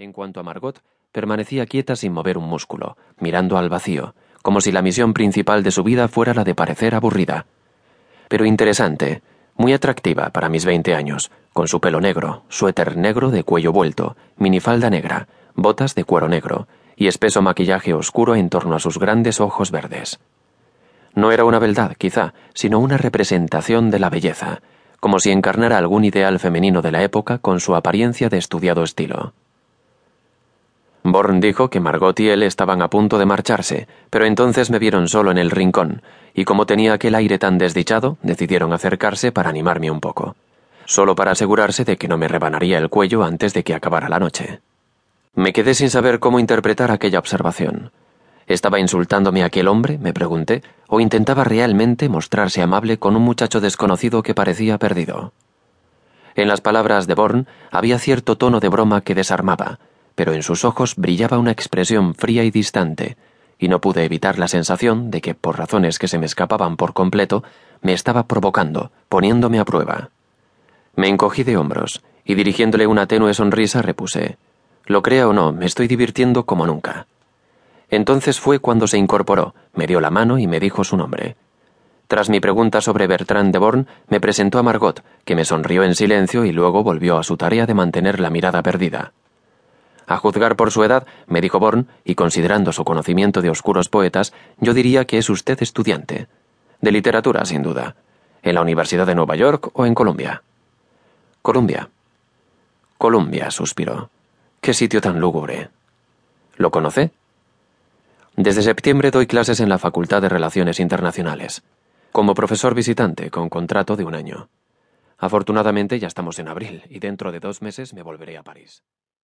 En cuanto a Margot, permanecía quieta sin mover un músculo, mirando al vacío, como si la misión principal de su vida fuera la de parecer aburrida. Pero interesante, muy atractiva para mis veinte años, con su pelo negro, suéter negro de cuello vuelto, minifalda negra, botas de cuero negro y espeso maquillaje oscuro en torno a sus grandes ojos verdes. No era una beldad, quizá, sino una representación de la belleza, como si encarnara algún ideal femenino de la época con su apariencia de estudiado estilo. Born dijo que Margot y él estaban a punto de marcharse, pero entonces me vieron solo en el rincón, y como tenía aquel aire tan desdichado, decidieron acercarse para animarme un poco, solo para asegurarse de que no me rebanaría el cuello antes de que acabara la noche. Me quedé sin saber cómo interpretar aquella observación. ¿Estaba insultándome aquel hombre? me pregunté, o intentaba realmente mostrarse amable con un muchacho desconocido que parecía perdido. En las palabras de Born había cierto tono de broma que desarmaba, pero en sus ojos brillaba una expresión fría y distante, y no pude evitar la sensación de que, por razones que se me escapaban por completo, me estaba provocando, poniéndome a prueba. Me encogí de hombros, y dirigiéndole una tenue sonrisa repuse Lo crea o no, me estoy divirtiendo como nunca. Entonces fue cuando se incorporó, me dio la mano y me dijo su nombre. Tras mi pregunta sobre Bertrand de Born, me presentó a Margot, que me sonrió en silencio y luego volvió a su tarea de mantener la mirada perdida. A juzgar por su edad, me dijo Born, y considerando su conocimiento de oscuros poetas, yo diría que es usted estudiante. De literatura, sin duda. ¿En la Universidad de Nueva York o en Columbia? Columbia. Columbia, suspiró. Qué sitio tan lúgubre. ¿Lo conoce? Desde septiembre doy clases en la Facultad de Relaciones Internacionales, como profesor visitante con contrato de un año. Afortunadamente ya estamos en abril y dentro de dos meses me volveré a París.